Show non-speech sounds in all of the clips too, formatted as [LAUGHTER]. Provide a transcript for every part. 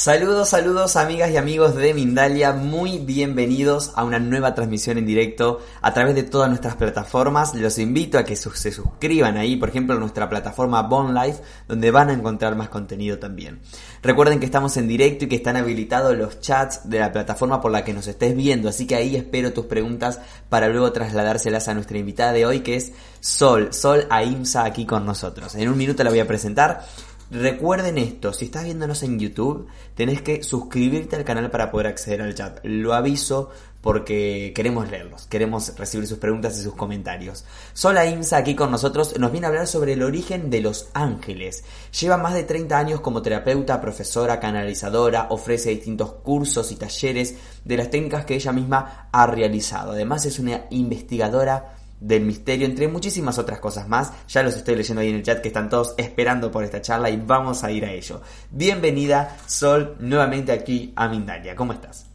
Saludos, saludos amigas y amigos de Mindalia, muy bienvenidos a una nueva transmisión en directo a través de todas nuestras plataformas. Los invito a que se suscriban ahí, por ejemplo, a nuestra plataforma Bone Life, donde van a encontrar más contenido también. Recuerden que estamos en directo y que están habilitados los chats de la plataforma por la que nos estés viendo, así que ahí espero tus preguntas para luego trasladárselas a nuestra invitada de hoy, que es Sol, Sol Aimsa aquí con nosotros. En un minuto la voy a presentar. Recuerden esto, si estás viéndonos en YouTube, tenés que suscribirte al canal para poder acceder al chat. Lo aviso porque queremos leerlos, queremos recibir sus preguntas y sus comentarios. Sola Imsa aquí con nosotros nos viene a hablar sobre el origen de los ángeles. Lleva más de 30 años como terapeuta, profesora, canalizadora, ofrece distintos cursos y talleres de las técnicas que ella misma ha realizado. Además es una investigadora del misterio, entre muchísimas otras cosas más. Ya los estoy leyendo ahí en el chat que están todos esperando por esta charla y vamos a ir a ello. Bienvenida, Sol, nuevamente aquí a Mindalia. ¿Cómo estás?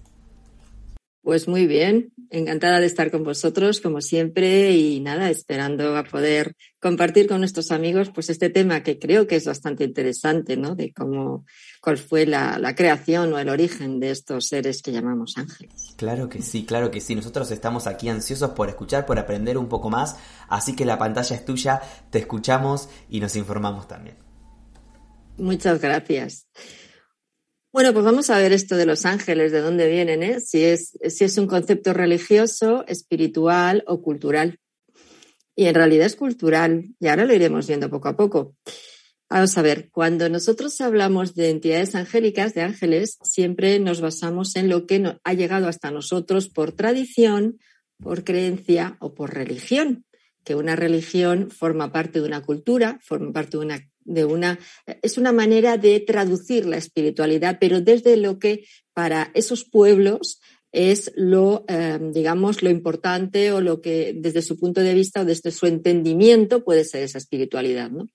Pues muy bien, encantada de estar con vosotros, como siempre, y nada, esperando a poder compartir con nuestros amigos pues este tema que creo que es bastante interesante, ¿no? De cómo, cuál fue la, la creación o el origen de estos seres que llamamos ángeles. Claro que sí, claro que sí. Nosotros estamos aquí ansiosos por escuchar, por aprender un poco más, así que la pantalla es tuya, te escuchamos y nos informamos también. Muchas gracias. Bueno, pues vamos a ver esto de los ángeles, de dónde vienen, ¿eh? si, es, si es un concepto religioso, espiritual o cultural. Y en realidad es cultural, y ahora lo iremos viendo poco a poco. Vamos a ver, cuando nosotros hablamos de entidades angélicas, de ángeles, siempre nos basamos en lo que ha llegado hasta nosotros por tradición, por creencia o por religión, que una religión forma parte de una cultura, forma parte de una de una, es una manera de traducir la espiritualidad, pero desde lo que para esos pueblos es lo, eh, digamos, lo importante o lo que desde su punto de vista o desde su entendimiento puede ser esa espiritualidad, ¿no?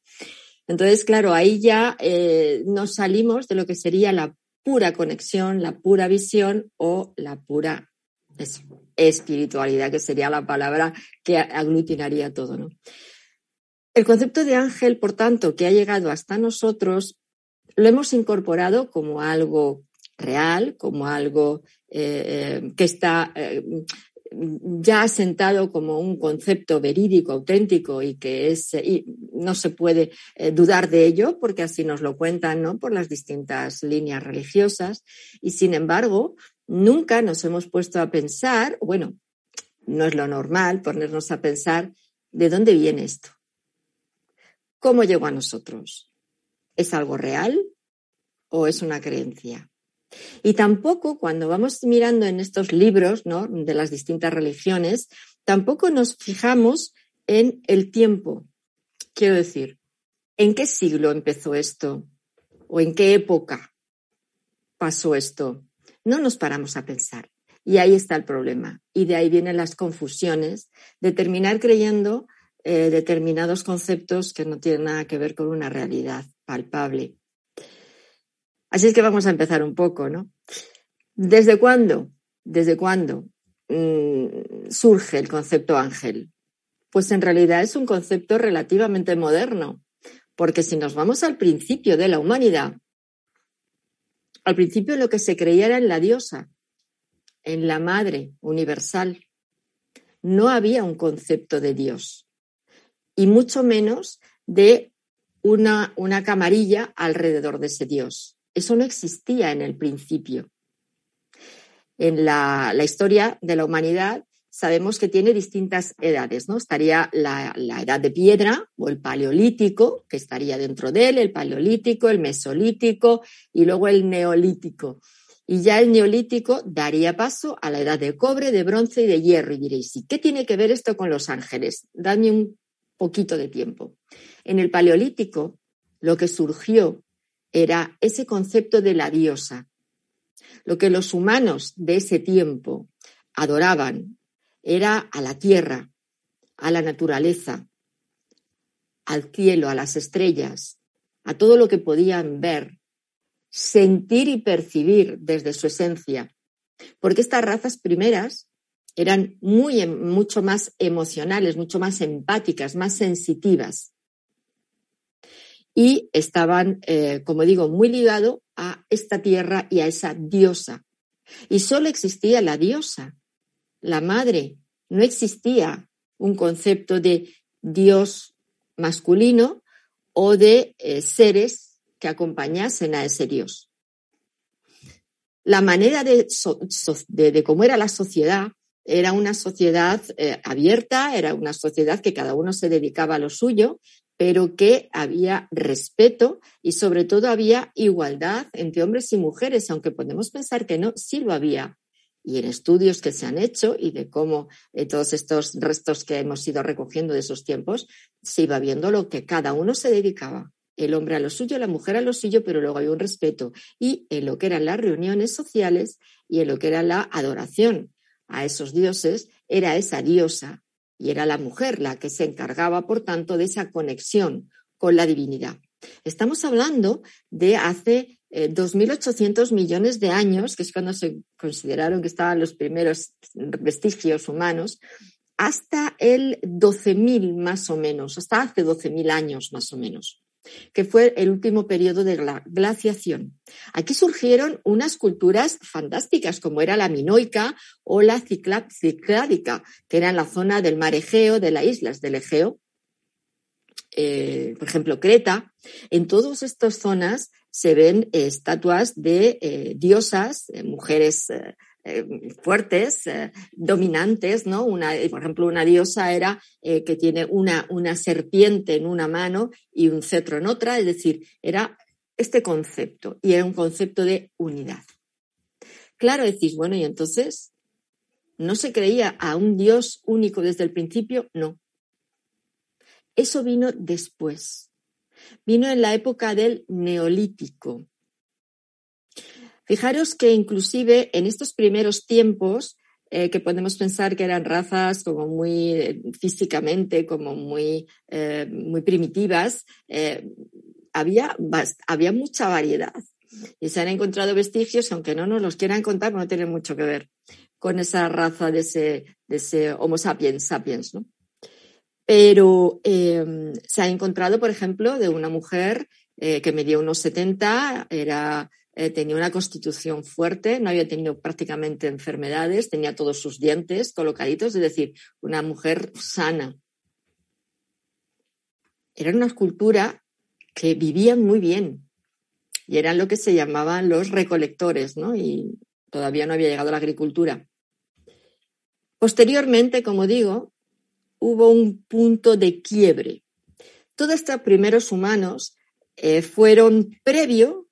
Entonces, claro, ahí ya eh, nos salimos de lo que sería la pura conexión, la pura visión o la pura espiritualidad, que sería la palabra que aglutinaría todo, ¿no? El concepto de ángel, por tanto, que ha llegado hasta nosotros, lo hemos incorporado como algo real, como algo eh, eh, que está eh, ya asentado como un concepto verídico, auténtico y que es y no se puede dudar de ello porque así nos lo cuentan, ¿no? Por las distintas líneas religiosas y sin embargo nunca nos hemos puesto a pensar, bueno, no es lo normal ponernos a pensar de dónde viene esto. ¿Cómo llegó a nosotros? ¿Es algo real o es una creencia? Y tampoco cuando vamos mirando en estos libros ¿no? de las distintas religiones, tampoco nos fijamos en el tiempo. Quiero decir, ¿en qué siglo empezó esto? ¿O en qué época pasó esto? No nos paramos a pensar. Y ahí está el problema. Y de ahí vienen las confusiones de terminar creyendo eh, determinados conceptos que no tienen nada que ver con una realidad palpable. Así es que vamos a empezar un poco, ¿no? ¿Desde cuándo? ¿Desde cuándo mm, surge el concepto ángel? Pues en realidad es un concepto relativamente moderno, porque si nos vamos al principio de la humanidad, al principio lo que se creía era en la diosa, en la madre universal. No había un concepto de Dios y mucho menos de una, una camarilla alrededor de ese Dios. Eso no existía en el principio. En la, historia de la humanidad sabemos que tiene distintas edades, ¿no? Estaría la, la, edad de piedra o el paleolítico, que estaría dentro de él, el paleolítico, el mesolítico y luego el neolítico. Y ya el neolítico daría paso a la edad de cobre, de bronce y de hierro. Y diréis, ¿y qué tiene que ver esto con los ángeles? Dadme un poquito de tiempo. En el paleolítico, lo que surgió era ese concepto de la diosa. Lo que los humanos de ese tiempo adoraban era a la tierra, a la naturaleza, al cielo, a las estrellas, a todo lo que podían ver, sentir y percibir desde su esencia. Porque estas razas primeras eran muy, mucho más emocionales, mucho más empáticas, más sensitivas. Y estaban, eh, como digo, muy ligados a esta tierra y a esa diosa. Y solo existía la diosa, la madre. No existía un concepto de Dios masculino o de eh, seres que acompañasen a ese Dios. La manera de, de, cómo era la sociedad era una sociedad eh, abierta, era una sociedad que cada uno se dedicaba a lo suyo, pero que había respeto y sobre todo había igualdad entre hombres y mujeres, aunque podemos pensar que no, sí lo había y en estudios que se han hecho y de cómo eh, todos estos restos que hemos ido recogiendo de esos tiempos, se iba viendo lo que cada uno se dedicaba. El hombre a lo suyo, la mujer a lo suyo, pero luego había un respeto. Y en lo que eran las reuniones sociales y en lo que era la adoración a esos dioses, era esa diosa y era la mujer la que se encargaba, por tanto, de esa conexión con la divinidad. Estamos hablando de hace 2.800 eh, millones de años, que es cuando se consideraron que estaban los primeros vestigios humanos, hasta el 12.000 más o menos, hasta hace 12.000 años más o menos, que fue el último periodo de la glaciación. Aquí surgieron unas culturas fantásticas, como era la minoica o la cicládica, que era en la zona del mar Egeo, de las islas del Egeo, eh, por ejemplo, Creta. En todas estas zonas se ven eh, estatuas de eh, diosas, eh, fuertes, dominantes, ¿no? Una, por ejemplo, una diosa era que tiene una, una serpiente en una mano y un cetro en otra, es decir, era este concepto y era un concepto de unidad. Claro, decís, bueno, y entonces, ¿no se creía a un Dios único desde el principio? No. Eso vino después vino en la época del neolítico. Fijaros que inclusive en estos primeros tiempos, eh, que podemos pensar que eran razas como muy eh, físicamente, como muy, eh, muy primitivas, había, había mucha variedad. Y se han encontrado vestigios, aunque no nos los quieran contar, no tienen mucho que ver con esa raza de ese, de ese Homo sapiens sapiens, ¿no? pero em, se ha encontrado, por ejemplo, de una mujer que medía unos 70, era, eh, tenía una constitución fuerte, no había tenido prácticamente enfermedades, tenía todos sus dientes colocaditos, es decir, una mujer sana. Era una cultura que vivían muy bien y eran lo que se llamaban los recolectores, ¿no? Y todavía no había llegado la agricultura. Posteriormente, como digo, hubo un punto de quiebre. Todos estos primeros humanos eh, fueron previo,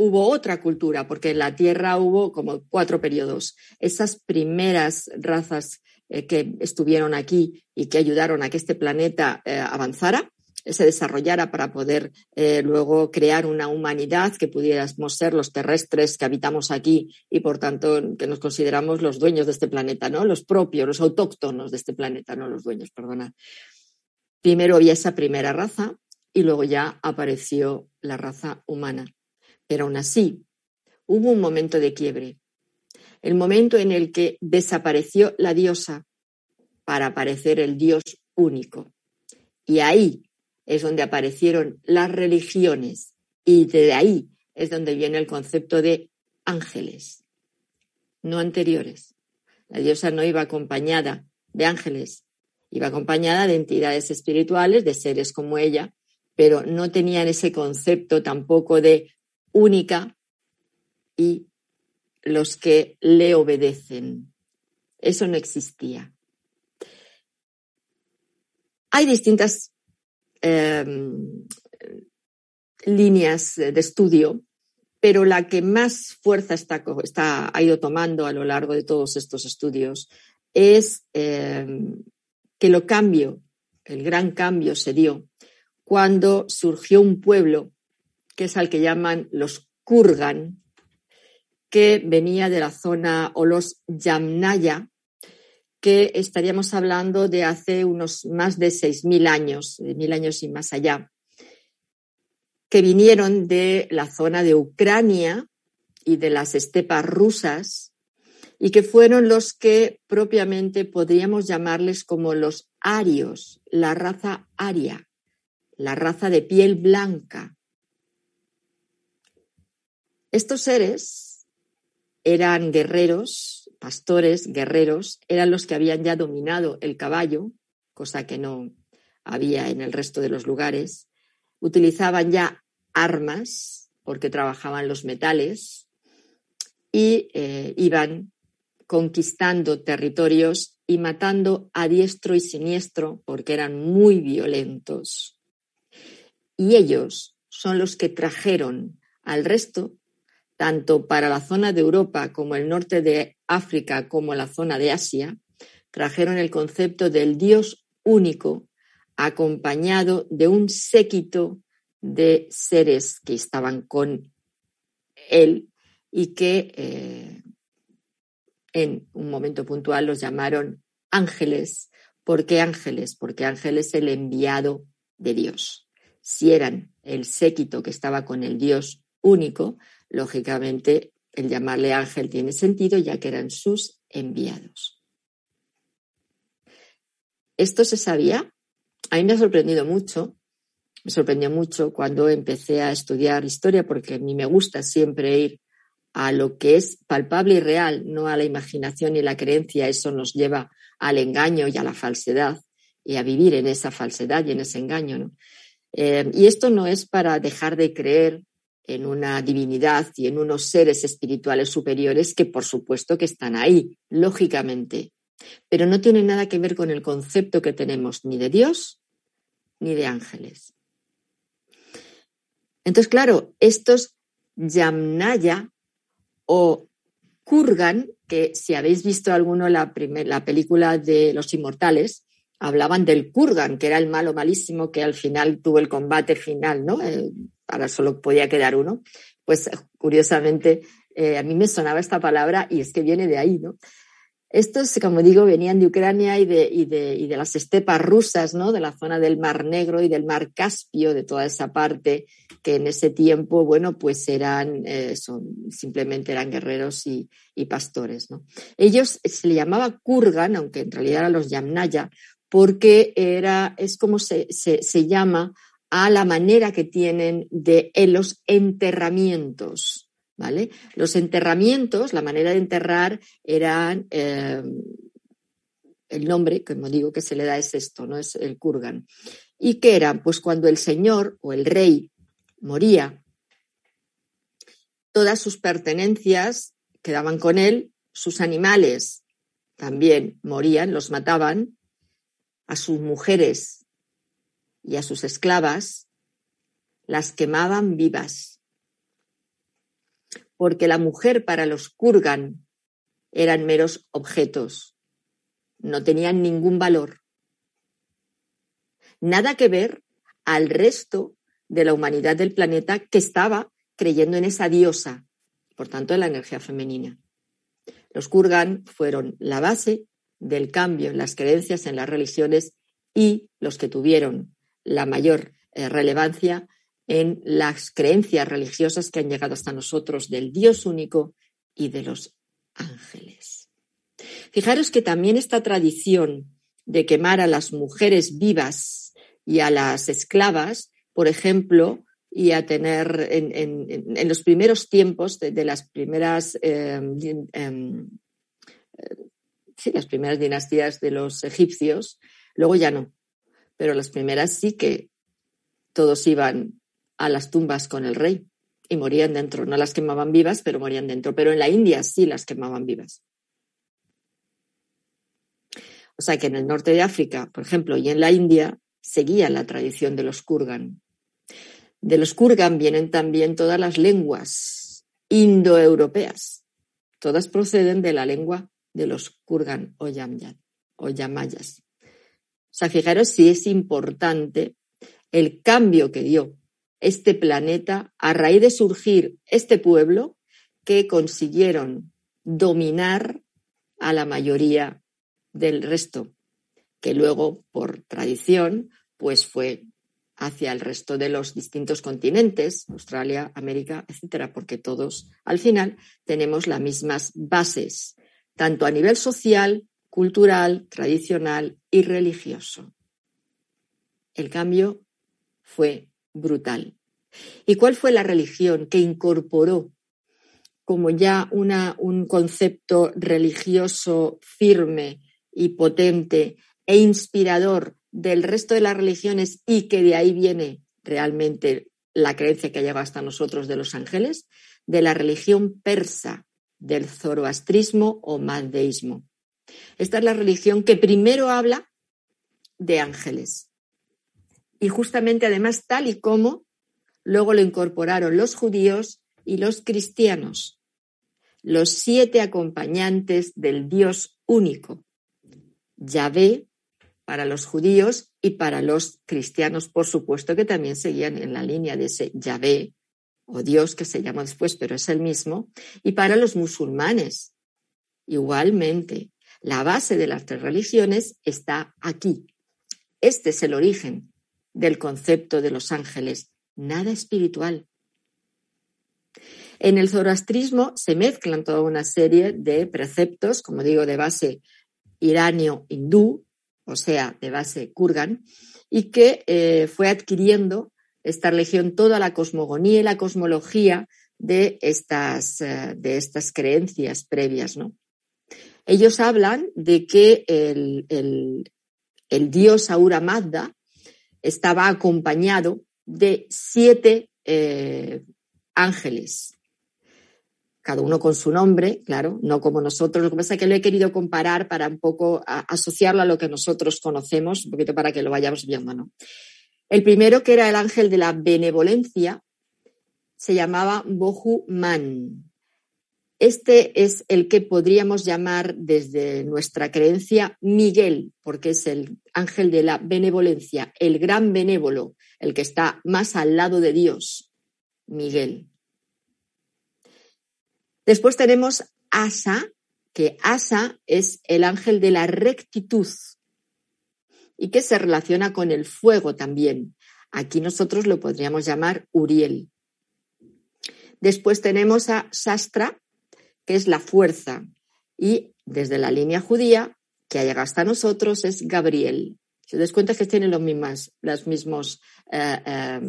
hubo otra cultura, porque en la Tierra hubo como cuatro periodos. Esas primeras razas eh, que estuvieron aquí y que ayudaron a que este planeta eh, avanzara, se desarrollara para poder eh, luego crear una humanidad que pudiéramos ser los terrestres que habitamos aquí y por tanto que nos consideramos los dueños de este planeta, ¿no? Los propios, los autóctonos de este planeta, no los dueños, perdonad. Primero había esa primera raza y luego ya apareció la raza humana. Pero aún así, hubo un momento de quiebre. El momento en el que desapareció la diosa para aparecer el Dios único. Y ahí es donde aparecieron las religiones y de ahí es donde viene el concepto de ángeles, no anteriores. La diosa no iba acompañada de ángeles, iba acompañada de entidades espirituales, de seres como ella, pero no tenían ese concepto tampoco de única y los que le obedecen. Eso no existía. Hay distintas Em, líneas de estudio pero la que más fuerza está, ha ido tomando a lo largo de todos estos estudios es eh, que lo cambio, el gran cambio se dio cuando surgió un pueblo que es al que llaman los Kurgan, que venía de la zona, o los Yamnaya, que estaríamos hablando de hace unos más de 6.000 años, de mil años y más allá, que vinieron de la zona de Ucrania y de las estepas rusas y que fueron los que propiamente podríamos llamarles como los arios, la raza aria, la raza de piel blanca. Estos seres eran guerreros, pastores, guerreros, eran los que habían ya dominado el caballo, cosa que no había en el resto de los lugares. Utilizaban ya armas porque trabajaban los metales y eh, iban conquistando territorios y matando a diestro y siniestro porque eran muy violentos. Y ellos son los que trajeron al resto, tanto para la zona de Europa como el norte de África como la zona de Asia, trajeron el concepto del Dios único acompañado de un séquito de seres que estaban con él y que eh, en un momento puntual los llamaron ángeles. ¿Por qué ángeles? Porque ángel es el enviado de Dios. Si eran el séquito que estaba con el Dios único, lógicamente el llamarle ángel tiene sentido ya que eran sus enviados. Esto se sabía. A mí me ha sorprendido mucho. Me sorprendió mucho cuando empecé a estudiar historia porque a mí me gusta siempre ir a lo que es palpable y real, no a la imaginación y la creencia. Eso nos lleva al engaño y a la falsedad y a vivir en esa falsedad y en ese engaño. Eh, y esto no es para dejar de creer en una divinidad y en unos seres espirituales superiores que por supuesto que están ahí, lógicamente, pero no tiene nada que ver con el concepto que tenemos ni de Dios ni de ángeles. Entonces, claro, estos Yamnaya o Kurgan, que si habéis visto alguno la, la película de Los Inmortales, hablaban del Kurgan, que era el malo malísimo que al final tuvo el combate final, ¿no? Eh, ahora solo podía quedar uno. Pues curiosamente, eh, a mí me sonaba esta palabra y es que viene de ahí, ¿no? Estos, como digo, venían de Ucrania y de, y de, y de las estepas rusas, ¿no? De la zona del Mar Negro y del Mar Caspio, de toda esa parte que en ese tiempo, bueno, pues eran, eh, son, simplemente eran guerreros y, pastores, ¿no? Ellos se le llamaba Kurgan, aunque en realidad eran los Yamnaya, porque era, es como se, se, llama a la manera que tienen de en los enterramientos, ¿vale? Los enterramientos, la manera de enterrar eran eh, el nombre, como digo, que se le da es esto, ¿no? Es el kurgan. ¿Y qué eran? Pues cuando el señor o el rey moría, todas sus pertenencias quedaban con él, sus animales también morían, los mataban, a sus mujeres y a sus esclavas las quemaban vivas. Porque la mujer para los kurgan eran meros objetos, no tenían ningún valor. Nada que ver al resto de la humanidad del planeta que estaba creyendo en esa diosa, por tanto en la energía femenina. Los Kurgan fueron la base del cambio en las creencias en las religiones y los que tuvieron la mayor eh, relevancia en las creencias religiosas que han llegado hasta nosotros del Dios único y de los ángeles. Fijaros que también esta tradición de quemar a las mujeres vivas y a las esclavas por ejemplo, y a tener en, los primeros tiempos de, las primeras em, em, sí, las primeras dinastías de los egipcios, luego ya no, pero las primeras sí que todos iban a las tumbas con el rey y morían dentro. No las quemaban vivas, pero morían dentro. Pero en la India sí las quemaban vivas. O sea que en el norte de África, por ejemplo, y en la India, seguía la tradición de los Kurgan. De los Kurgan vienen también todas las lenguas indoeuropeas. Todas proceden de la lengua de los kurgan o, o yamayas. O sea, fijaros si es importante el cambio que dio este planeta a raíz de surgir este pueblo que consiguieron dominar a la mayoría del resto, que luego, por tradición, pues fue hacia el resto de los distintos continentes, Australia, América, etcétera, porque todos al final tenemos las mismas bases, tanto a nivel social, cultural, tradicional y religioso. El cambio fue brutal. ¿Y cuál fue la religión que incorporó como ya una, un concepto religioso firme y potente e inspirador del resto de las religiones y que de ahí viene realmente la creencia que ha llegado hasta nosotros de los ángeles, de la religión persa, del zoroastrismo o mandeísmo. Esta es la religión que primero habla de ángeles. Y justamente además tal y como luego lo incorporaron los judíos y los cristianos, los siete acompañantes del Dios único, Yahvé para los judíos y para los cristianos, por supuesto que también seguían en la línea de ese Yahvé o Dios que se llama después, pero es el mismo, y para los musulmanes. Igualmente, la base de las tres religiones está aquí. Este es el origen del concepto de los ángeles, nada espiritual. En el zoroastrismo se mezclan toda una serie de preceptos, como digo, de base iranio-hindú, o sea, de base kurgan, y que eh, fue adquiriendo esta religión toda la cosmogonía y la cosmología de estas, eh, de estas creencias previas. ¿no? Ellos hablan de que el, el, dios Aura Mazda estaba acompañado de siete eh, ángeles, cada uno con su nombre, claro, no como nosotros. Lo que pasa es que lo he querido comparar para un poco asociarlo a lo que nosotros conocemos, un poquito para que lo vayamos viendo, ¿no? El primero, que era el ángel de la benevolencia, se llamaba Bohu Man. Este es el que podríamos llamar desde nuestra creencia Miguel, porque es el ángel de la benevolencia, el gran benévolo, el que está más al lado de Dios, Miguel. Después tenemos Asa, que Asa es el ángel de la rectitud y que se relaciona con el fuego también. Aquí nosotros lo podríamos llamar Uriel. Después tenemos a Sastra, que es la fuerza, y desde la línea judía, que ha llegado hasta nosotros, es Gabriel. Si os das cuenta que tienen los mismas, las mismas, eh, eh,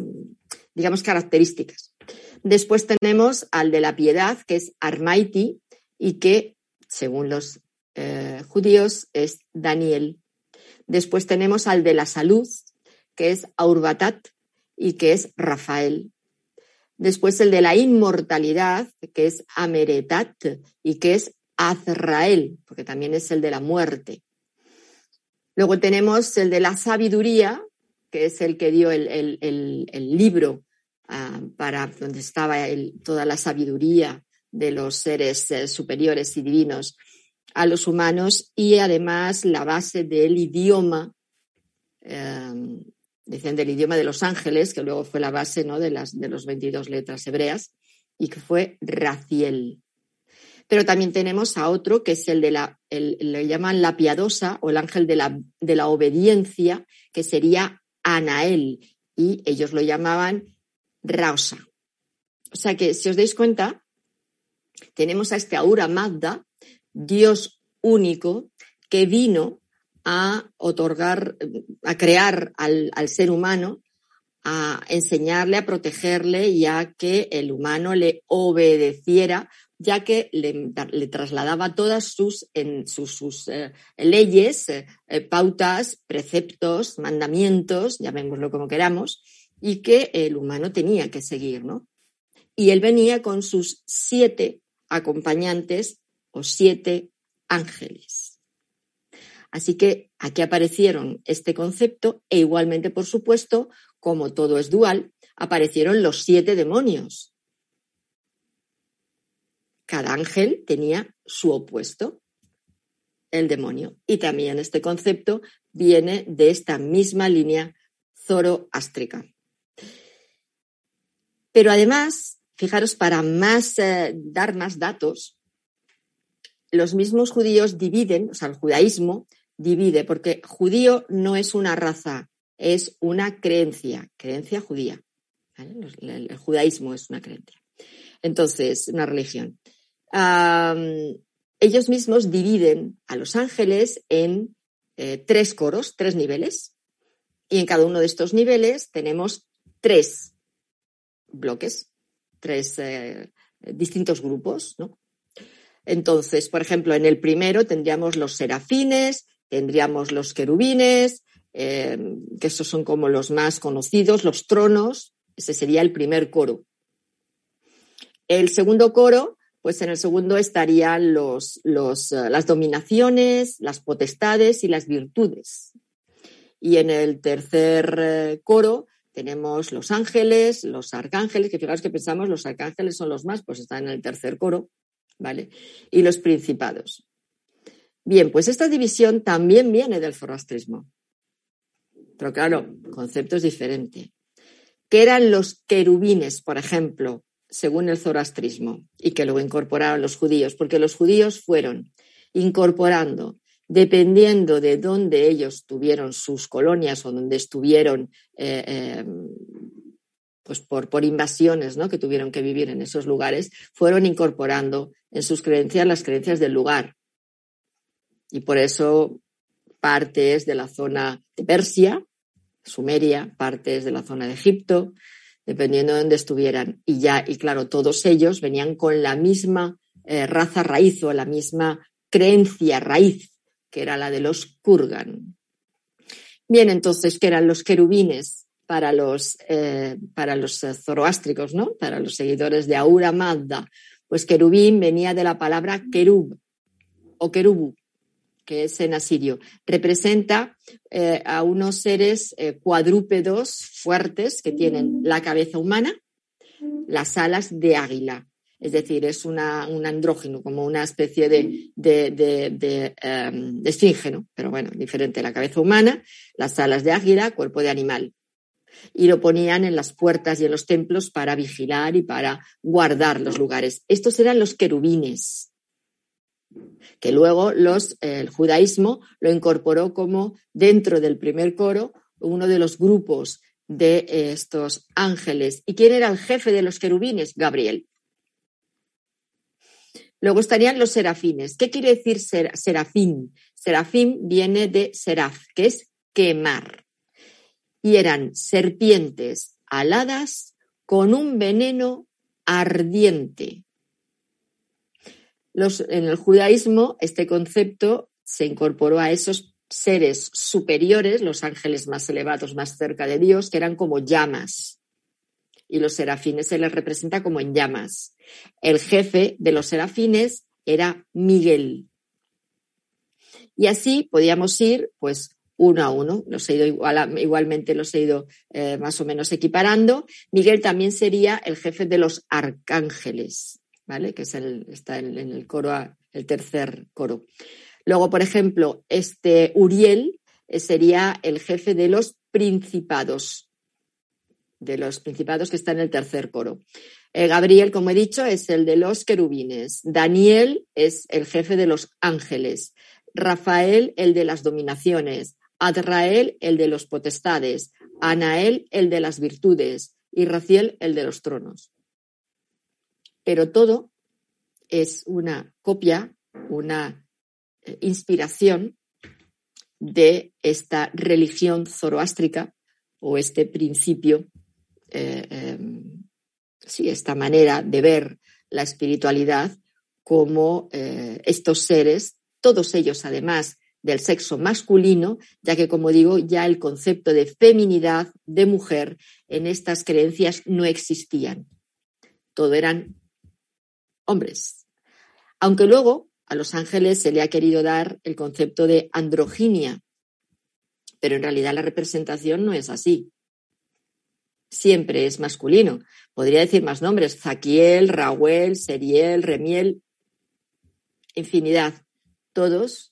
digamos, características. Después tenemos al de la piedad, que es Armaiti, y que, según los eh, judíos, es Daniel. Después tenemos al de la salud, que es Aurbatat, y que es Rafael. Después el de la inmortalidad, que es Ameretat, y que es Azrael, porque también es el de la muerte. Luego tenemos el de la sabiduría, que es el que dio el, el libro Ah, para donde estaba toda la sabiduría de los seres eh, superiores y divinos a los humanos y además la base del idioma, em, decían del idioma de los ángeles, que luego fue la base ¿no? de, las, de los 22 letras hebreas, y que fue Raciel. Pero también tenemos a otro que es el de la, el, le llaman la piadosa o el ángel de la, de la obediencia, que sería Anael, y ellos lo llamaban Rausa. O sea que, si os dais cuenta, tenemos a este Aura Magda, Dios único, que vino a otorgar, a crear al, ser humano, a enseñarle, a protegerle y a que el humano le obedeciera, ya que le, trasladaba todas sus, en, sus, eh, leyes, eh, pautas, preceptos, mandamientos, llamémoslo como queramos, y que el humano tenía que seguir, ¿no? Y él venía con sus siete acompañantes o siete ángeles. Así que aquí aparecieron este concepto e igualmente, por supuesto, como todo es dual, aparecieron los siete demonios. cada ángel tenía su opuesto, el demonio. Y también este concepto viene de esta misma línea zoroástrica. Pero además, fijaros, para más, eh, dar más datos, los mismos judíos dividen, o sea, el judaísmo divide, porque judío no es una raza, es una creencia, creencia judía. El, judaísmo es una creencia. Entonces, una religión. ellos mismos dividen a los ángeles en eh, tres coros, tres niveles, y en cada uno de estos niveles tenemos tres bloques, tres eh, distintos grupos, ¿no? Entonces, por ejemplo, en el primero tendríamos los serafines, tendríamos los querubines, eh, que estos son como los más conocidos, los tronos, ese sería el primer coro. El segundo coro, pues en el segundo estarían los, los, eh, las dominaciones, las potestades y las virtudes. Y en el tercer eh, coro tenemos los ángeles, los arcángeles, que fijaros que pensamos los arcángeles son los más, pues están en el tercer coro, ¿vale? Y los principados. Bien, pues esta división también viene del zoroastrismo. Pero claro, concepto es diferente. ¿Qué eran los querubines, por ejemplo, según el zoroastrismo, y que luego incorporaron los judíos? Porque los judíos fueron incorporando dependiendo de dónde ellos tuvieron sus colonias o donde estuvieron eh, eh, pues por, por, invasiones ¿no? que tuvieron que vivir en esos lugares, fueron incorporando en sus creencias las creencias del lugar. Y por eso partes de la zona de Persia, Sumeria, partes de la zona de Egipto, dependiendo de dónde estuvieran. Y ya, y claro, todos ellos venían con la misma eh, raza raíz o la misma creencia raíz que era la de los Kurgan. Bien, entonces, ¿qué eran los querubines para los, eh, para los eh, zoroástricos, ¿no? Para los seguidores de Aura Mazda? Pues querubín venía de la palabra querub o querubu, que es en asirio. Representa eh, a unos seres cuadrúpedos fuertes que tienen la cabeza humana, las alas de águila es decir, es un andrógeno, como una especie de, de, em, pero bueno, diferente. La cabeza humana, las alas de águila, cuerpo de animal. Y lo ponían en las puertas y en los templos para vigilar y para guardar los lugares. Estos eran los querubines, que luego los, el judaísmo lo incorporó como dentro del primer coro uno de los grupos de estos ángeles. ¿Y quién era el jefe de los querubines? Gabriel. Luego estarían los serafines. ¿Qué quiere decir serafín? Serafín viene de seraf, que es quemar. Y eran serpientes aladas con un veneno ardiente. en el judaísmo este concepto se incorporó a esos seres superiores, los ángeles más elevados, más cerca de Dios, que eran como llamas y los serafines se les representa como en llamas. El jefe de los serafines era Miguel. Y así podíamos ir, pues, uno a uno. Los he ido igualmente los he ido eh, más o menos equiparando. Miguel también sería el jefe de los arcángeles, ¿vale? Que es el, está en, el coro, el tercer coro. Luego, por ejemplo, este Uriel eh, sería el jefe de los principados de los principados que está en el tercer coro. Eh, Gabriel, como he dicho, es el de los querubines. Daniel es el jefe de los ángeles. Rafael, el de las dominaciones. Adrael, el de los potestades. Anael, el de las virtudes. Y Raciel, el de los tronos. Pero todo es una copia, una eh, inspiración de esta religión zoroástrica o este principio eh, em, sí, esta manera de ver la espiritualidad como eh, estos seres, todos ellos además del sexo masculino, ya que, como digo, ya el concepto de feminidad, de mujer, en estas creencias no existían. Todo eran hombres. Aunque luego a los ángeles se le ha querido dar el concepto de androginia, pero en realidad la representación no es así. siempre es masculino. Podría decir más nombres, Zaquiel, Raúl, Seriel, Remiel, infinidad, todos,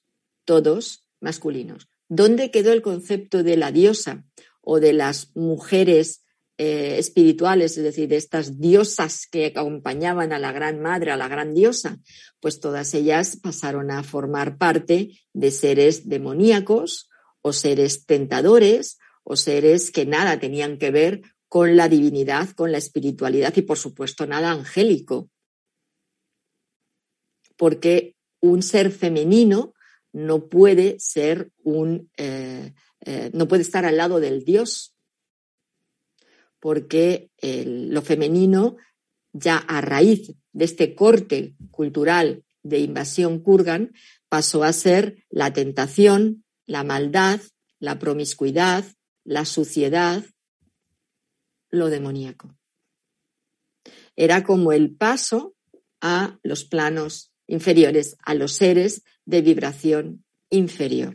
todos masculinos. ¿Dónde quedó el concepto de la diosa o de las mujeres eh, espirituales, es decir, de estas diosas que acompañaban a la gran madre, a la gran diosa? Pues todas ellas pasaron a formar parte de seres demoníacos o seres tentadores o seres que nada tenían que ver con la divinidad, con la espiritualidad y por supuesto nada angélico. Porque un ser femenino no puede ser un, eh, eh, no puede estar al lado del Dios, porque lo femenino ya a raíz de este corte cultural de invasión kurgan pasó a ser la tentación, la maldad, la promiscuidad, la suciedad, lo demoníaco. Era como el paso a los planos inferiores, a los seres de vibración inferior.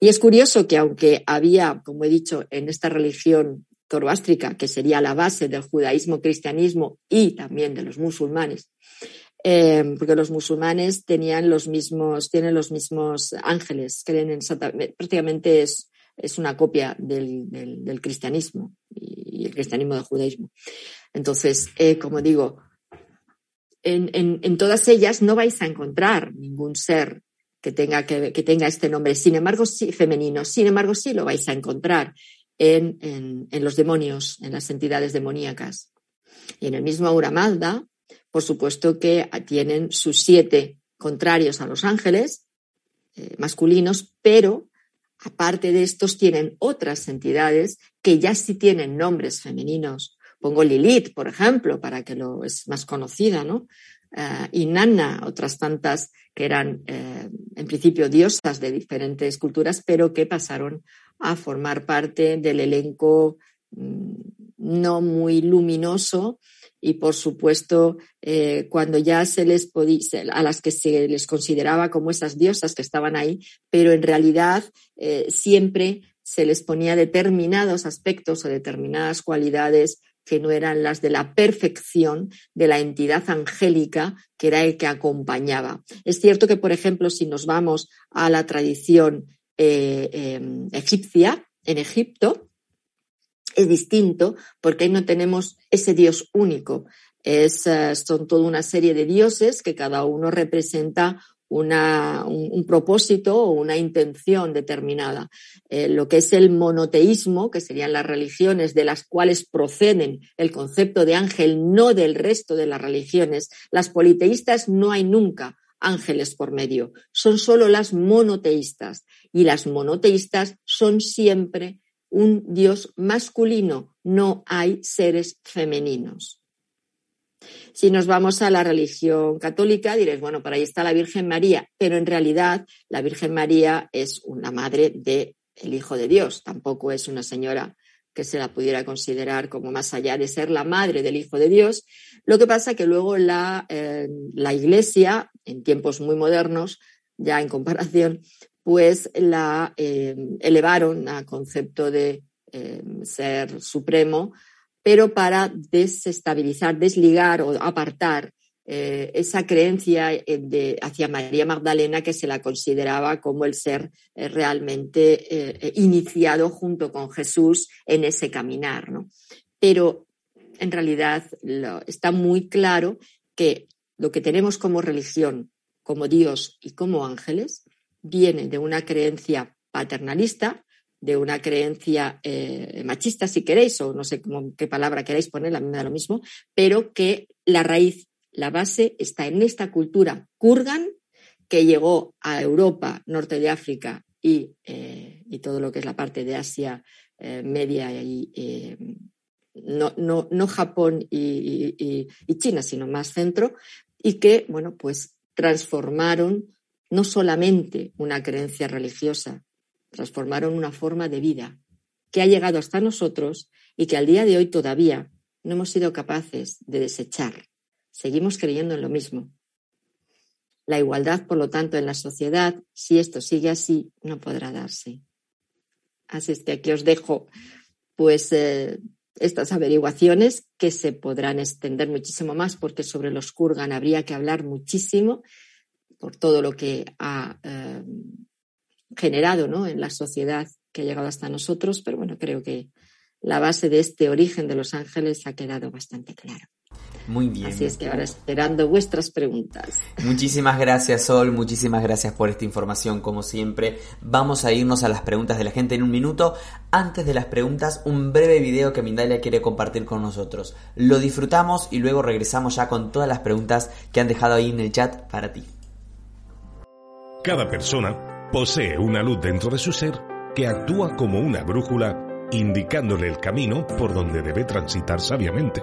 Y es curioso que aunque había, como he dicho, en esta religión zoroástrica, que sería la base del judaísmo, cristianismo y también de los musulmanes, eh, porque los musulmanes tenían los mismos, tienen los mismos ángeles, creen en prácticamente es es una copia del, cristianismo y, el cristianismo del judaísmo. Entonces, eh, como digo, en, todas ellas no vais a encontrar ningún ser que tenga, que, tenga este nombre, sin embargo, sí, femenino. Sin embargo, sí lo vais a encontrar en, los demonios, en las entidades demoníacas. Y en el mismo Aura Mazda, por supuesto que tienen sus siete contrarios a los ángeles eh, masculinos, pero Aparte de estos, tienen otras entidades que ya sí tienen nombres femeninos. Pongo Lilith, por ejemplo, para que lo es más conocida, ¿no? Uh, y Nana, otras tantas que eran eh, en principio diosas de diferentes culturas, pero que pasaron a formar parte del elenco mm, no muy luminoso y por supuesto eh, cuando ya se les podía, a las que se les consideraba como esas diosas que estaban ahí, pero en realidad eh, siempre se les ponía determinados aspectos o determinadas cualidades que no eran las de la perfección de la entidad angélica que era el que acompañaba. Es cierto que, por ejemplo, si nos vamos a la tradición eh, em, egipcia, en Egipto, es distinto porque ahí no tenemos ese Dios único. Es, eh, son toda una serie de dioses que cada uno representa una, un, propósito o una intención determinada. Eh, lo que es el monoteísmo, que serían las religiones de las cuales proceden el concepto de ángel, no del resto de las religiones. Las politeístas no hay nunca ángeles por medio, son solo las monoteístas. Y las monoteístas son siempre un Dios masculino, no hay seres femeninos. Si nos vamos a la religión católica, diréis, bueno, por ahí está la Virgen María, pero en realidad la Virgen María es una madre del Hijo de Dios, tampoco es una señora que se la pudiera considerar como más allá de ser la madre del Hijo de Dios. Lo que pasa que luego la, eh, la Iglesia, en tiempos muy modernos, ya en comparación, pues la eh, elevaron a concepto de eh, ser supremo, pero para desestabilizar, desligar o apartar eh, esa creencia de, hacia María Magdalena que se la consideraba como el ser realmente iniciado junto con Jesús en ese caminar. ¿no? Pero en realidad está muy claro que lo que tenemos como religión, como Dios y como ángeles, viene de una creencia paternalista, de una creencia eh, machista, si queréis, o no sé cómo, qué palabra queráis poner, a mí me da lo mismo, pero que la raíz, la base está en esta cultura kurgan que llegó a Europa, norte de África y, eh, todo lo que es la parte de Asia eh, media y no, no, no, Japón y, y China, sino más centro, y que, bueno, pues transformaron no solamente una creencia religiosa, transformaron una forma de vida que ha llegado hasta nosotros y que al día de hoy todavía no hemos sido capaces de desechar. Seguimos creyendo en lo mismo. La igualdad, por lo tanto, en la sociedad, si esto sigue así, no podrá darse. Así es que aquí os dejo pues eh, estas averiguaciones que se podrán extender muchísimo más porque sobre los Kurgan habría que hablar muchísimo por todo lo que ha eh, generado ¿no? en la sociedad que ha llegado hasta nosotros, pero bueno, creo que la base de este origen de los ángeles ha quedado bastante claro. Muy bien. Así es que ahora esperando vuestras preguntas. Muchísimas gracias, Sol. Muchísimas gracias por esta información, como siempre. Vamos a irnos a las preguntas de la gente en un minuto. Antes de las preguntas, un breve video que Mindalia quiere compartir con nosotros. Lo disfrutamos y luego regresamos ya con todas las preguntas que han dejado ahí en el chat para ti. Cada persona posee una luz dentro de su ser que actúa como una brújula indicándole el camino por donde debe transitar sabiamente.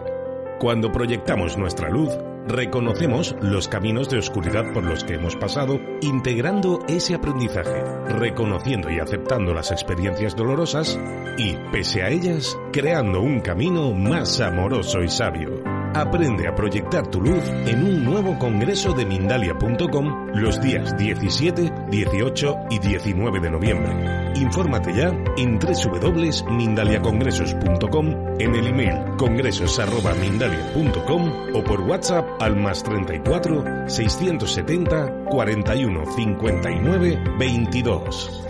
Cuando proyectamos nuestra luz, reconocemos los caminos de oscuridad por los que hemos pasado, integrando ese aprendizaje, reconociendo y aceptando las experiencias dolorosas y, pese a ellas, creando un camino más amoroso y sabio. Aprende a proyectar tu luz en un nuevo congreso de Mindalia.com los días 17, 18 y 19 de noviembre. Infórmate ya en www.mindaliacongresos.com, en el email congresos.mindalia.com o por WhatsApp al más 34 670 41 59 22.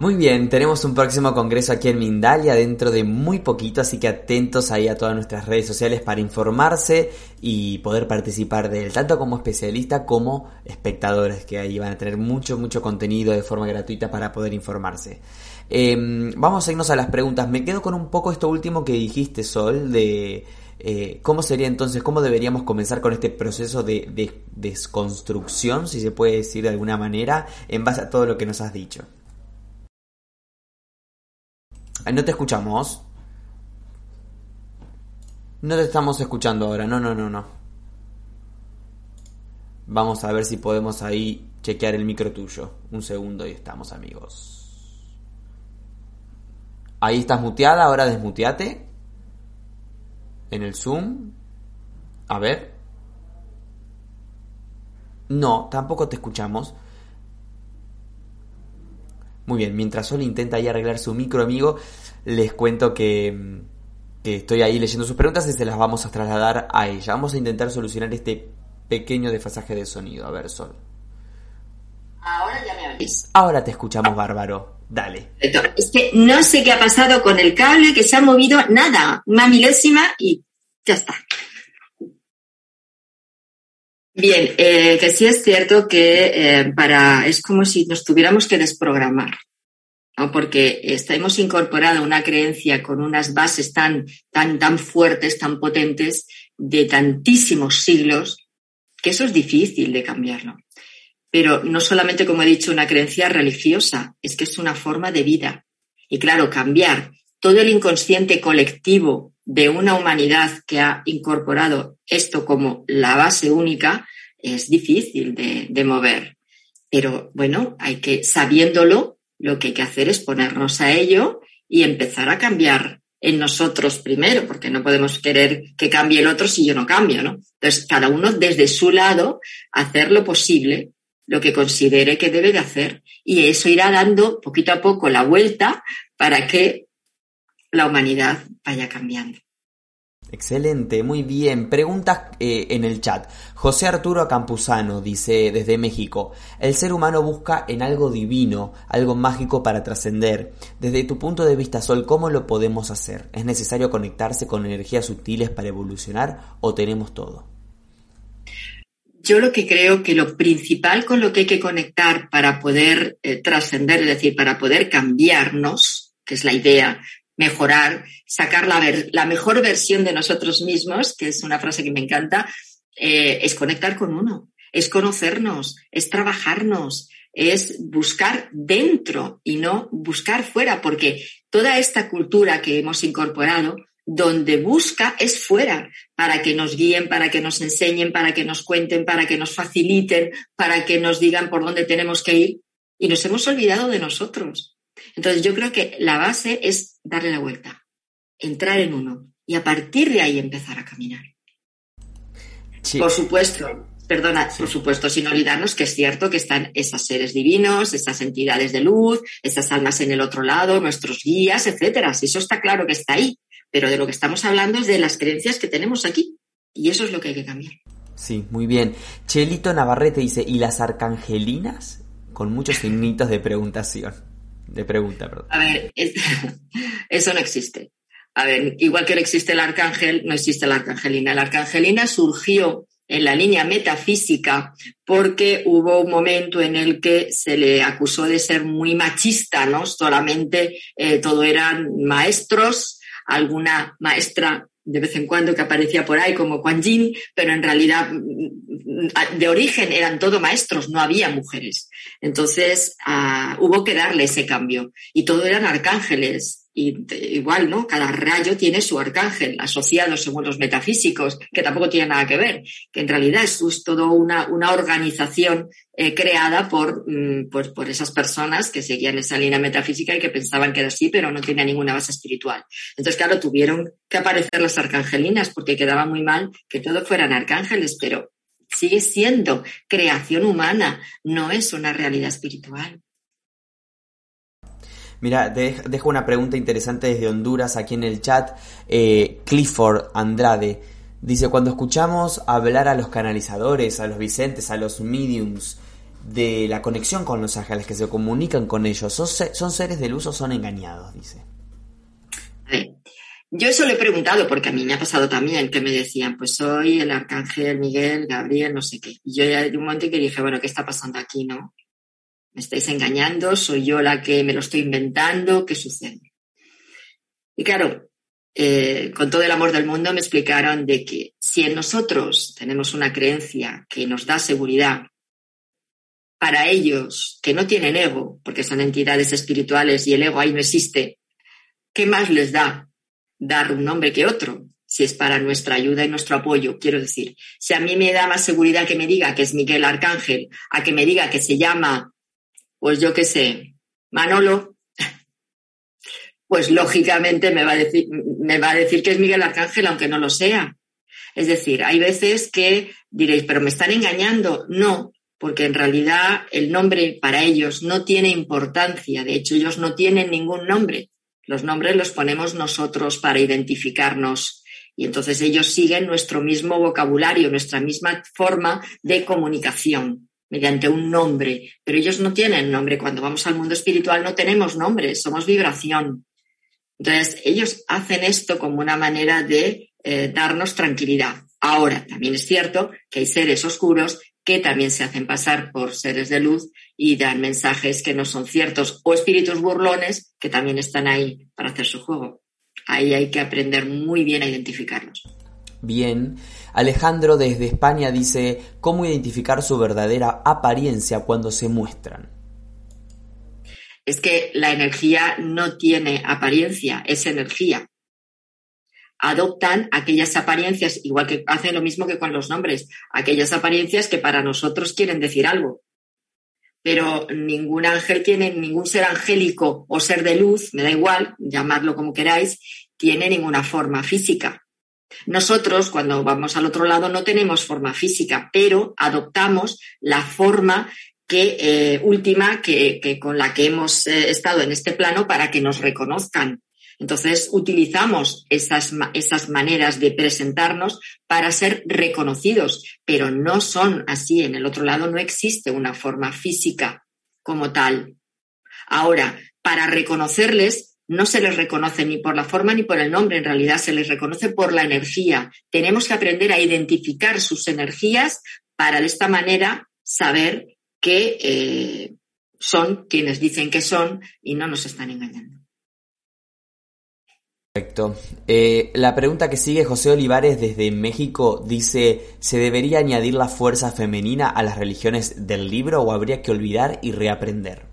Muy bien, tenemos un próximo congreso aquí en Mindalia dentro de muy poquito, así que atentos ahí a todas nuestras redes sociales para informarse y poder participar de él, tanto como especialista como espectadores, que ahí van a tener mucho, mucho contenido de forma gratuita para poder informarse. Em, vamos a irnos a las preguntas. Me quedo con un poco esto último que dijiste, Sol, de eh, cómo sería entonces, cómo deberíamos comenzar con este proceso de, de desconstrucción, si se puede decir de alguna manera, en base a todo lo que nos has dicho. No te escuchamos. No te estamos escuchando ahora. No, no, no, no. Vamos a ver si podemos ahí chequear el micro tuyo. Un segundo y estamos, amigos. Ahí estás muteada, ahora desmuteate. En el Zoom. A ver. No, tampoco te escuchamos. Muy bien, mientras Sol intenta ahí arreglar su micro amigo, les cuento que, que estoy ahí leyendo sus preguntas y se las vamos a trasladar a ella. Vamos a intentar solucionar este pequeño desfasaje de sonido. A ver, Sol. Ahora ya me oís. Ahora te escuchamos, bárbaro. Dale. Es que no sé qué ha pasado con el cable, que se ha movido nada, una milésima y ya está. Bien, eh, que sí es cierto que eh, para es como si nos tuviéramos que desprogramar, porque hemos incorporado una creencia con unas bases tan, tan, tan fuertes, tan potentes, de tantísimos siglos, que eso es difícil de cambiarlo. Pero no solamente, como he dicho, una creencia religiosa, es que es una forma de vida. Y claro, cambiar todo el inconsciente colectivo de una humanidad que ha incorporado esto como la base única es difícil de, mover. Pero bueno, hay que, sabiéndolo, lo que hay que hacer es ponernos a ello y empezar a cambiar en nosotros primero, porque no podemos querer que cambie el otro si yo no cambio, ¿no? Entonces, cada uno desde su lado hacer lo posible, lo que considere que debe de hacer. Y eso irá dando poquito a poco la vuelta para que la humanidad vaya cambiando. Excelente, muy bien. Preguntas eh, en el chat. José Arturo Campuzano dice desde México, el ser humano busca en algo divino, algo mágico para trascender. Desde tu punto de vista, Sol, ¿cómo lo podemos hacer? ¿Es necesario conectarse con energías sutiles para evolucionar o tenemos todo? Yo lo que creo que lo principal con lo que hay que conectar para poder eh, trascender, es decir, para poder cambiarnos, que es la idea, mejorar, sacar la, la, mejor versión de nosotros mismos, que es una frase que me encanta, eh, es conectar con uno, es conocernos, es trabajarnos, es buscar dentro y no buscar fuera, porque toda esta cultura que hemos incorporado, donde busca es fuera, para que nos guíen, para que nos enseñen, para que nos cuenten, para que nos faciliten, para que nos digan por dónde tenemos que ir, y nos hemos olvidado de nosotros. Entonces yo creo que la base es darle la vuelta, entrar en uno y a partir de ahí empezar a caminar. Por supuesto, Perdona, por supuesto, sin olvidarnos que es cierto que están esos seres divinos, esas entidades de luz, esas almas en el otro lado, nuestros guías, etcétera. eso está claro que está ahí. Pero de lo que estamos hablando es de las creencias que tenemos aquí. Y eso es lo que hay que cambiar. Sí, muy bien. Chelito Navarrete dice, ¿y las arcangelinas? Con muchos [LAUGHS] signitos de preguntación. De pregunta, perdón. A ver, [LAUGHS] eso no existe. A ver, igual que no existe el arcángel, no existe la arcangelina. La arcangelina surgió en la línea metafísica porque hubo un momento en el que se le acusó de ser muy machista, ¿no? Solamente eh, todo eran maestros, alguna maestra de vez en cuando que aparecía por ahí como Quan Yin, pero en realidad de origen eran todo maestros, no había mujeres. Entonces ah, hubo que darle ese cambio y todo eran arcángeles. Y igual, ¿no? Cada rayo tiene su arcángel asociado según los metafísicos, que tampoco tiene nada que ver, que en realidad es, todo una, una organización eh, creada por, mm, por, por, esas personas que seguían esa línea metafísica y que pensaban que era así, pero no tenía ninguna base espiritual. Entonces, claro, tuvieron que aparecer las arcangelinas porque quedaba muy mal que todos fueran arcángeles, pero sigue siendo creación humana, no es una realidad espiritual. Mira, dejo una pregunta interesante desde Honduras aquí en el chat. Eh, Clifford Andrade dice, cuando escuchamos hablar a los canalizadores, a los vicentes, a los mediums, de la conexión con los ángeles que se comunican con ellos, ¿son, seres de luz o son engañados? Dice. Yo eso le he preguntado porque a mí me ha pasado también que me decían, pues soy el arcángel Miguel, Gabriel, no sé qué. Y yo ya de un momento que dije, bueno, ¿qué está pasando aquí, no? Me estáis engañando, soy yo la que me lo estoy inventando, ¿qué sucede? Y claro, eh, con todo el amor del mundo me explicaron de que si en nosotros tenemos una creencia que nos da seguridad, para ellos que no tienen ego, porque son entidades espirituales y el ego ahí no existe, ¿qué más les da dar un nombre que otro? Si es para nuestra ayuda y nuestro apoyo, quiero decir, si a mí me da más seguridad que me diga que es Miguel Arcángel, a que me diga que se llama pues yo qué sé, Manolo, pues lógicamente me va, a decir, me va a decir que es Miguel Arcángel, aunque no lo sea. Es decir, hay veces que diréis, pero me están engañando. No, porque en realidad el nombre para ellos no tiene importancia. De hecho, ellos no tienen ningún nombre. Los nombres los ponemos nosotros para identificarnos. Y entonces ellos siguen nuestro mismo vocabulario, nuestra misma forma de comunicación mediante un nombre, pero ellos no tienen nombre. Cuando vamos al mundo espiritual no tenemos nombre, somos vibración. Entonces, ellos hacen esto como una manera de eh, darnos tranquilidad. Ahora, también es cierto que hay seres oscuros que también se hacen pasar por seres de luz y dan mensajes que no son ciertos, o espíritus burlones que también están ahí para hacer su juego. Ahí hay que aprender muy bien a identificarlos. Bien. Alejandro desde España dice, ¿cómo identificar su verdadera apariencia cuando se muestran? Es que la energía no tiene apariencia, es energía. Adoptan aquellas apariencias, igual que hacen lo mismo que con los nombres, aquellas apariencias que para nosotros quieren decir algo. Pero ningún ángel tiene, ningún ser angélico o ser de luz, me da igual, llamadlo como queráis, tiene ninguna forma física nosotros, cuando vamos al otro lado, no tenemos forma física, pero adoptamos la forma que, eh, última que, con la que hemos eh, estado en este plano para que nos reconozcan. Entonces, utilizamos esas, esas maneras de presentarnos para ser reconocidos, pero no son así. En el otro lado no existe una forma física como tal. Ahora, para reconocerles no se les reconoce ni por la forma ni por el nombre, en realidad se les reconoce por la energía. Tenemos que aprender a identificar sus energías para de esta manera saber que eh, son quienes dicen que son y no nos están engañando. Perfecto. Eh, la pregunta que sigue José Olivares desde México dice, ¿se debería añadir la fuerza femenina a las religiones del libro o habría que olvidar y reaprender?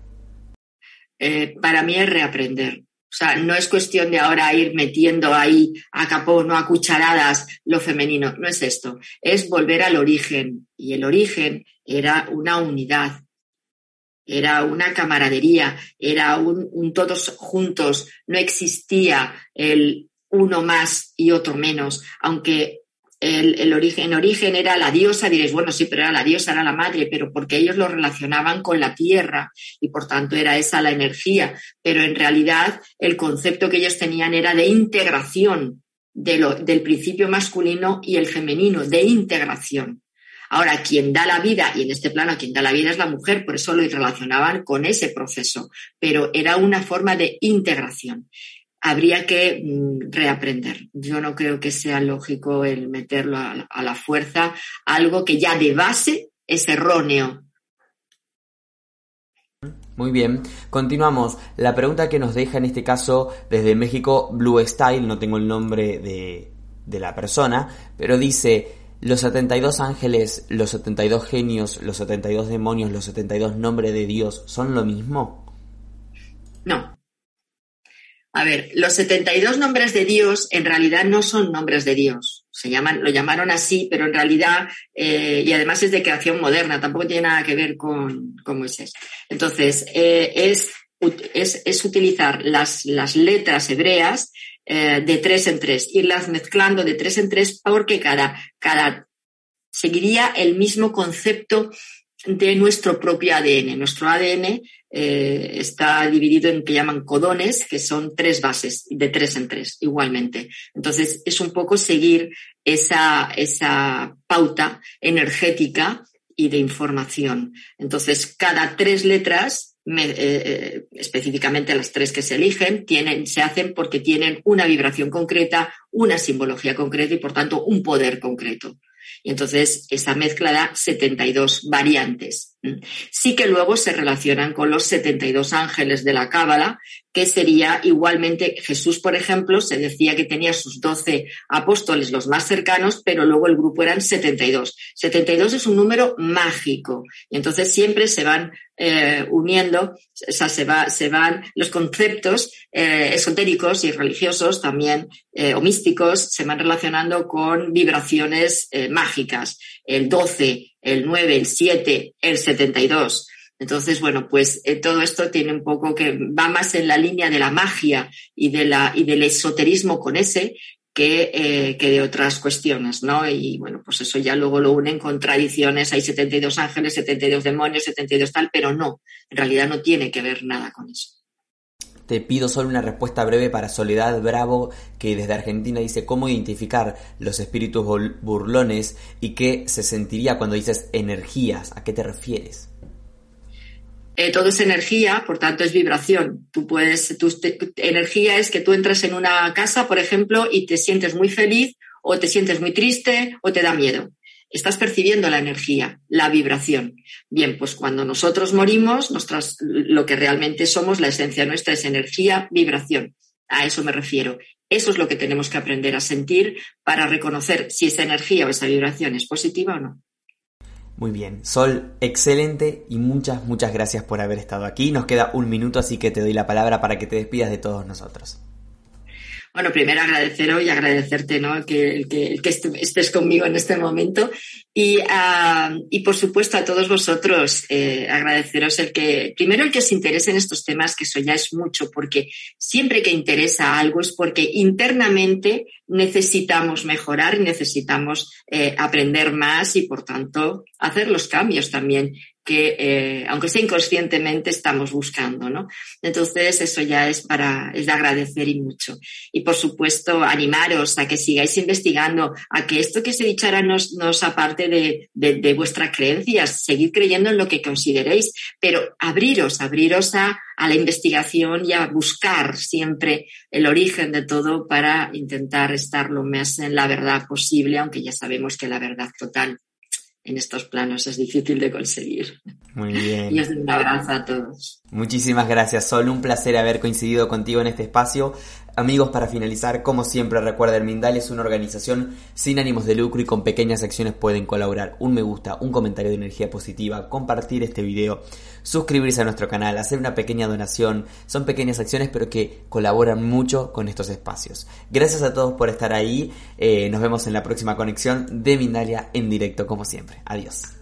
Eh, para mí es reaprender. O sea, no es cuestión de ahora ir metiendo ahí a capón o a cucharadas lo femenino, no es esto, es volver al origen. Y el origen era una unidad, era una camaradería, era un, todos juntos, no existía el uno más y otro menos, aunque el, origen, en origen era la diosa, diréis, bueno, sí, pero era la diosa, era la madre, pero porque ellos lo relacionaban con la tierra y por tanto era esa la energía. Pero en realidad el concepto que ellos tenían era de integración de lo, del principio masculino y el femenino, de integración. Ahora, quien da la vida, y en este plano quien da la vida es la mujer, por eso lo relacionaban con ese proceso, pero era una forma de integración habría que mm, reaprender. Yo no creo que sea lógico el meterlo a, la fuerza, algo que ya de base es erróneo. Muy bien, continuamos. La pregunta que nos deja en este caso desde México Blue Style, no tengo el nombre de, de la persona, pero dice, los 72 ángeles, los 72 genios, los 72 demonios, los 72 nombres de Dios, ¿son lo mismo? No, a ver, los 72 nombres de Dios en realidad no son nombres de Dios. Se llaman, lo llamaron así, pero en realidad, eh, y además es de creación moderna, tampoco tiene nada que ver con, con Moisés. Entonces, eh, es, es, utilizar las, las letras hebreas eh, de tres en tres, irlas mezclando de tres en tres porque cada, cada seguiría el mismo concepto de nuestro propio ADN. Nuestro ADN eh, está dividido en que llaman codones, que son tres bases, de tres en tres, igualmente. Entonces, es un poco seguir esa, esa pauta energética y de información. Entonces, cada tres letras, eh, eh, específicamente las tres que se eligen, tienen, se hacen porque tienen una vibración concreta, una simbología concreta y, por tanto, un poder concreto. Y entonces esa mezcla da 72 variantes. Sí que luego se relacionan con los 72 ángeles de la Cábala, que sería igualmente Jesús, por ejemplo, se decía que tenía sus 12 apóstoles los más cercanos, pero luego el grupo eran 72. 72 es un número mágico y entonces siempre se van eh, uniendo, o sea, se, se van los conceptos eh, esotéricos y religiosos también, eh, o místicos, se van relacionando con vibraciones mágicas. El 12, el 9, el 7, el 72. Entonces, bueno, pues eh, todo esto tiene un poco que va más en la línea de la magia y, de la, y del esoterismo con ese que, eh, que, de otras cuestiones, ¿no? Y bueno, pues eso ya luego lo unen con tradiciones, hay 72 ángeles, 72 demonios, 72 tal, pero no, en realidad no tiene que ver nada con eso. Te pido solo una respuesta breve para Soledad Bravo, que desde Argentina dice cómo identificar los espíritus burlones y qué se sentiría cuando dices energías. ¿A qué te refieres? Eh, todo es energía, por tanto es vibración. Tú puedes, tu, energía es que tú entras en una casa, por ejemplo, y te sientes muy feliz o te sientes muy triste o te da miedo. Estás percibiendo la energía, la vibración. Bien, pues cuando nosotros morimos, nuestras, lo que realmente somos, la esencia nuestra es energía, vibración. A eso me refiero. Eso es lo que tenemos que aprender a sentir para reconocer si esa energía o esa vibración es positiva o no. Muy bien, Sol, excelente y muchas, muchas gracias por haber estado aquí. Nos queda un minuto, así que te doy la palabra para que te despidas de todos nosotros. Bueno, primero agradeceros y agradecerte ¿no? que, que, estés conmigo en este momento y, uh, y por supuesto a todos vosotros eh, agradeceros el que, primero el que os interese en estos temas, que eso ya es mucho, porque siempre que interesa algo es porque internamente necesitamos mejorar y necesitamos eh, aprender más y por tanto hacer los cambios también que, eh, aunque sea inconscientemente, estamos buscando, ¿no? Entonces, eso ya es para, es de agradecer y mucho. Y por supuesto, animaros a que sigáis investigando, a que esto que se dicho ahora no, os aparte de, de, de vuestras creencias, seguid creyendo en lo que consideréis, pero abriros, abriros a, a la investigación y a buscar siempre el origen de todo para intentar estar lo más en la verdad posible, aunque ya sabemos que la verdad total en estos planos es difícil de conseguir. Muy bien. Y os doy un abrazo a todos. Muchísimas gracias, Sol. Un placer haber coincidido contigo en este espacio. Amigos, para finalizar, como siempre, recuerden, Mindal es una organización sin ánimos de lucro y con pequeñas acciones pueden colaborar. Un me gusta, un comentario de energía positiva, compartir este video, suscribirse a nuestro canal, hacer una pequeña donación. Son pequeñas acciones pero que colaboran mucho con estos espacios. Gracias a todos por estar ahí. Eh, nos vemos en la próxima conexión de Mindalia en directo como siempre. Adiós.